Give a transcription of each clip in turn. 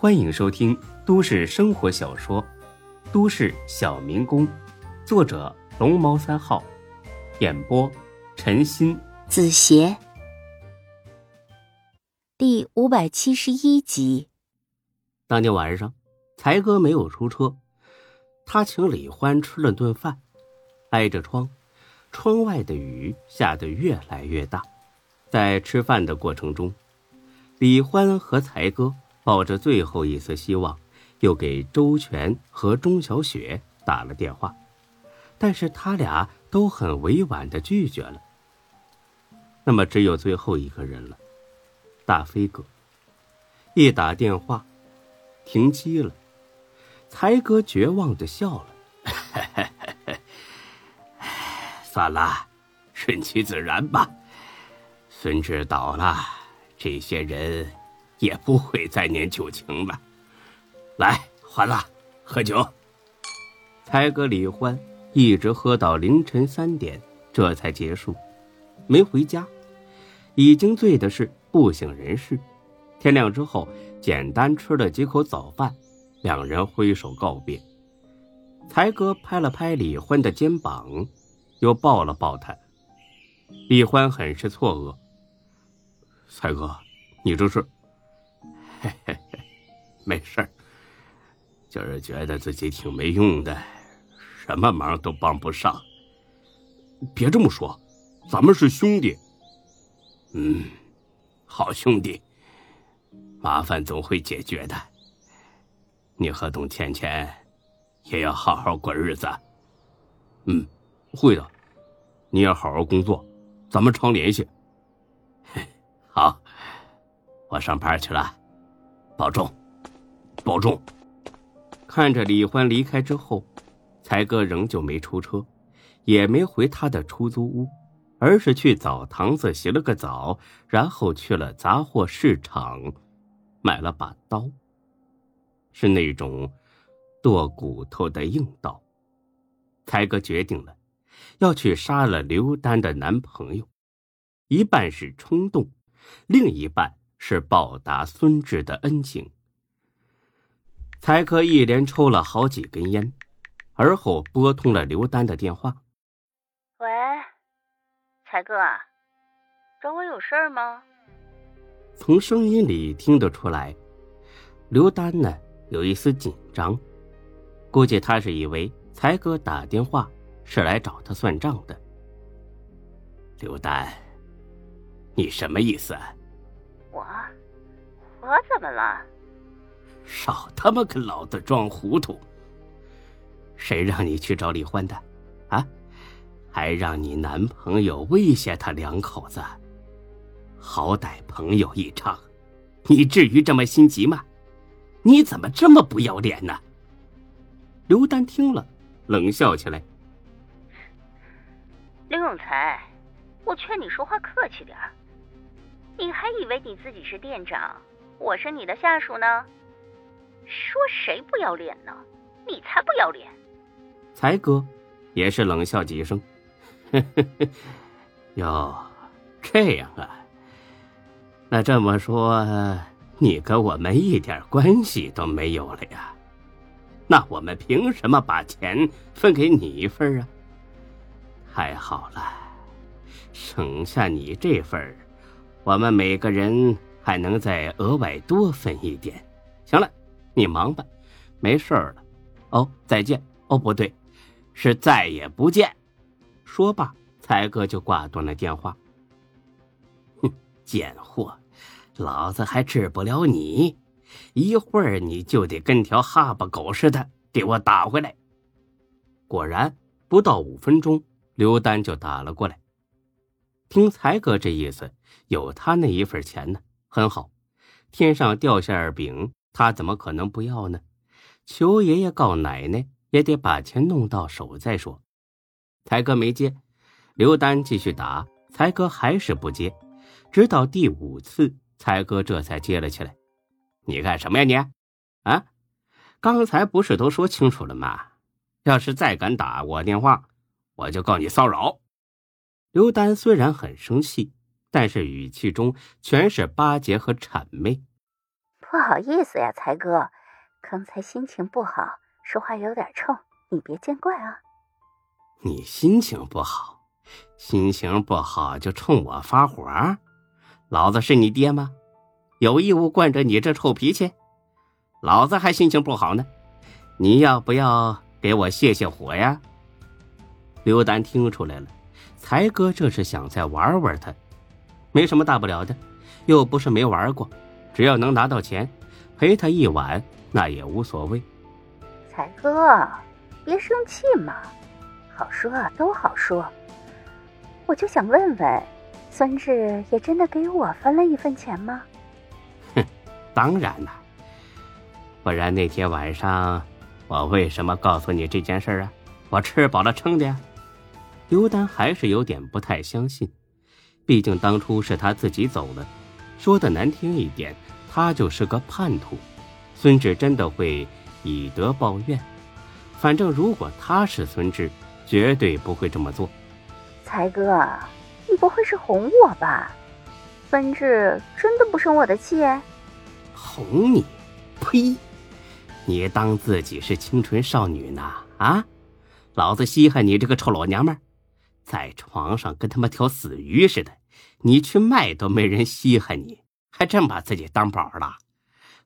欢迎收听都市生活小说《都市小民工》，作者龙猫三号，演播陈鑫、子邪，第五百七十一集。当天晚上，才哥没有出车，他请李欢吃了顿饭，挨着窗，窗外的雨下得越来越大。在吃饭的过程中，李欢和才哥。抱着最后一丝希望，又给周全和钟小雪打了电话，但是他俩都很委婉的拒绝了。那么只有最后一个人了，大飞哥。一打电话，停机了，才哥绝望的笑了：“ 算了，顺其自然吧。孙志倒了，这些人。”也不会再念旧情了。来，欢了，喝酒。才哥李欢一直喝到凌晨三点，这才结束，没回家。已经醉的是不省人事。天亮之后，简单吃了几口早饭，两人挥手告别。才哥拍了拍李欢的肩膀，又抱了抱他。李欢很是错愕：“才哥，你这是？”嘿嘿嘿，没事儿，就是觉得自己挺没用的，什么忙都帮不上。别这么说，咱们是兄弟。嗯，好兄弟，麻烦总会解决的。你和董倩倩也要好好过日子。嗯，会的。你也好好工作，咱们常联系。好，我上班去了。保重，保重。看着李欢离开之后，才哥仍旧没出车，也没回他的出租屋，而是去澡堂子洗了个澡，然后去了杂货市场，买了把刀。是那种剁骨头的硬刀。才哥决定了，要去杀了刘丹的男朋友，一半是冲动，另一半。是报答孙志的恩情。才哥一连抽了好几根烟，而后拨通了刘丹的电话。喂，才哥，找我有事儿吗？从声音里听得出来，刘丹呢有一丝紧张，估计他是以为才哥打电话是来找他算账的。刘丹，你什么意思？我，我怎么了？少他妈跟老子装糊涂！谁让你去找李欢的？啊？还让你男朋友威胁他两口子？好歹朋友一场，你至于这么心急吗？你怎么这么不要脸呢？刘丹听了，冷笑起来：“刘永才，我劝你说话客气点儿。”你还以为你自己是店长，我是你的下属呢？说谁不要脸呢？你才不要脸！才哥也是冷笑几声，呵呵呵，哟，这样啊？那这么说，你跟我们一点关系都没有了呀？那我们凭什么把钱分给你一份啊？太好了，省下你这份儿。我们每个人还能再额外多分一点。行了，你忙吧，没事了。哦，再见。哦，不对，是再也不见。说罢，才哥就挂断了电话。哼，贱货，老子还治不了你，一会儿你就得跟条哈巴狗似的给我打回来。果然，不到五分钟，刘丹就打了过来。听才哥这意思，有他那一份钱呢，很好。天上掉馅饼，他怎么可能不要呢？求爷爷告奶奶，也得把钱弄到手再说。才哥没接，刘丹继续打，才哥还是不接，直到第五次，才哥这才接了起来。你干什么呀你？啊？刚才不是都说清楚了吗？要是再敢打我电话，我就告你骚扰。刘丹虽然很生气，但是语气中全是巴结和谄媚。不好意思呀，才哥，刚才心情不好，说话有点冲，你别见怪啊。你心情不好，心情不好就冲我发火？老子是你爹吗？有义务惯着你这臭脾气？老子还心情不好呢，你要不要给我泄泄火呀？刘丹听出来了，才哥这是想再玩玩他，没什么大不了的，又不是没玩过，只要能拿到钱，陪他一晚那也无所谓。才哥，别生气嘛，好说都好说。我就想问问，孙志也真的给我分了一份钱吗？哼，当然了。不然那天晚上，我为什么告诉你这件事啊？我吃饱了撑的呀。刘丹还是有点不太相信，毕竟当初是他自己走了，说的难听一点，他就是个叛徒。孙志真的会以德报怨？反正如果他是孙志，绝对不会这么做。才哥，你不会是哄我吧？孙志真的不生我的气？哄你？呸！你当自己是清纯少女呢？啊，老子稀罕你这个臭老娘们，在床上跟他妈条死鱼似的，你去卖都没人稀罕你，还真把自己当宝了。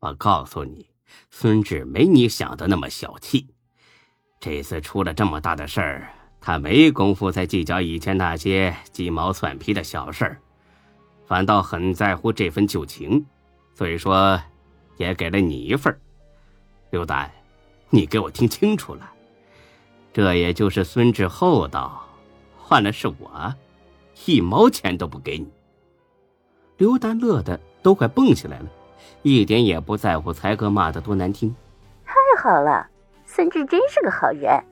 我告诉你，孙志没你想的那么小气。这次出了这么大的事儿，他没工夫再计较以前那些鸡毛蒜皮的小事儿，反倒很在乎这份旧情，所以说，也给了你一份。刘丹，你给我听清楚了，这也就是孙志厚道，换了是我，一毛钱都不给你。刘丹乐的都快蹦起来了，一点也不在乎才哥骂的多难听。太好了，孙志真是个好人。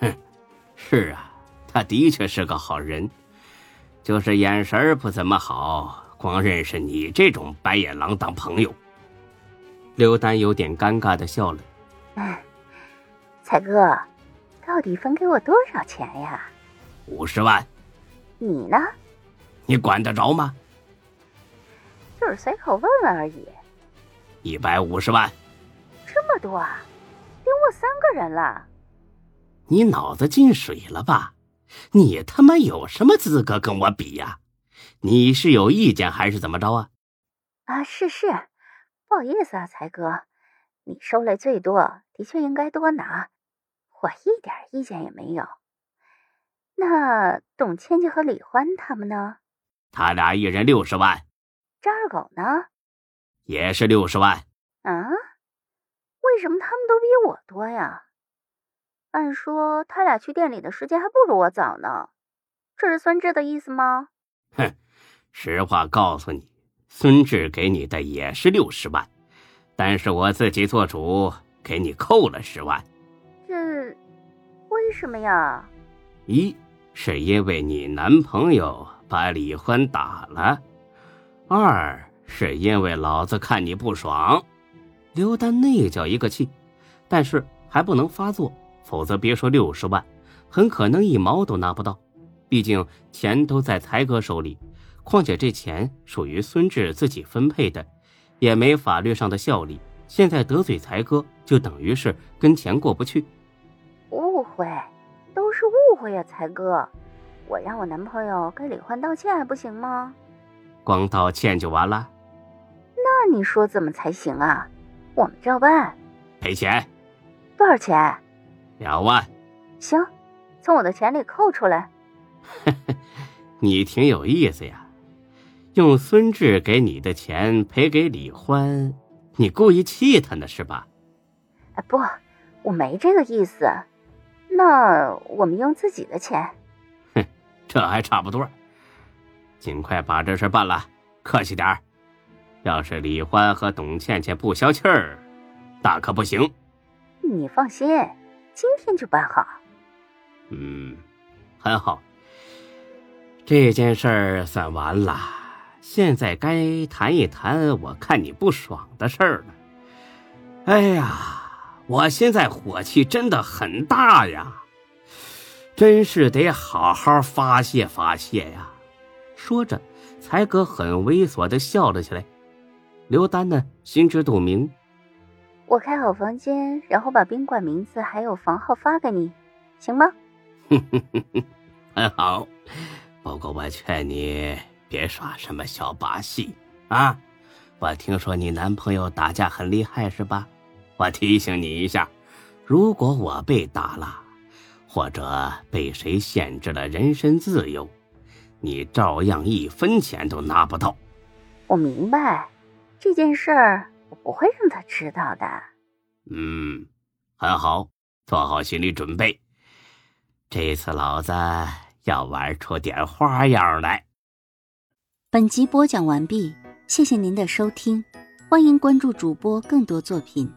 哼，是啊，他的确是个好人，就是眼神不怎么好，光认识你这种白眼狼当朋友。刘丹有点尴尬的笑了。嗯，才哥，到底分给我多少钱呀？五十万。你呢？你管得着吗？就是随口问问而已。一百五十万。这么多啊？顶我三个人了。你脑子进水了吧？你他妈有什么资格跟我比呀？你是有意见还是怎么着啊？啊，是是。不好意思啊，才哥，你收来最多，的确应该多拿，我一点意见也没有。那董倩倩和李欢他们呢？他俩一人六十万。张二狗呢？也是六十万。啊？为什么他们都比我多呀？按说他俩去店里的时间还不如我早呢，这是孙志的意思吗？哼，实话告诉你。孙志给你的也是六十万，但是我自己做主，给你扣了十万。这为什么呀？一是因为你男朋友把李欢打了，二是因为老子看你不爽。刘丹那叫一个气，但是还不能发作，否则别说六十万，很可能一毛都拿不到。毕竟钱都在才哥手里。况且这钱属于孙志自己分配的，也没法律上的效力。现在得罪才哥，就等于是跟钱过不去。误会，误会呀，才哥。我让我男朋友给李欢道歉还不行吗？光道歉就完了？那你说怎么才行啊？我们照办。赔钱？多少钱？两万。行，从我的钱里扣出来。你挺有意思呀。用孙志给你的钱赔给李欢，你故意气他呢是吧？哎，不，我没这个意思。那我们用自己的钱。哼，这还差不多。尽快把这事办了，客气点儿。要是李欢和董倩倩不消气儿，大可不行。你放心，今天就办好。嗯，很好。这件事儿算完了。现在该谈一谈我看你不爽的事儿了。哎呀，我现在火气真的很大呀，真是得好好发泄发泄呀。说着，才哥很猥琐的笑了起来。刘丹呢，心知肚明。我开好房间，然后把宾馆名字还有房号发给你，行吗？很 好，不过我劝你别耍什么小把戏啊！我听说你男朋友打架很厉害，是吧？我提醒你一下，如果我被打了，或者被谁限制了人身自由，你照样一分钱都拿不到。我明白，这件事儿我不会让他知道的。嗯，很好，做好心理准备。这次老子要玩出点花样来。本集播讲完毕，谢谢您的收听，欢迎关注主播更多作品。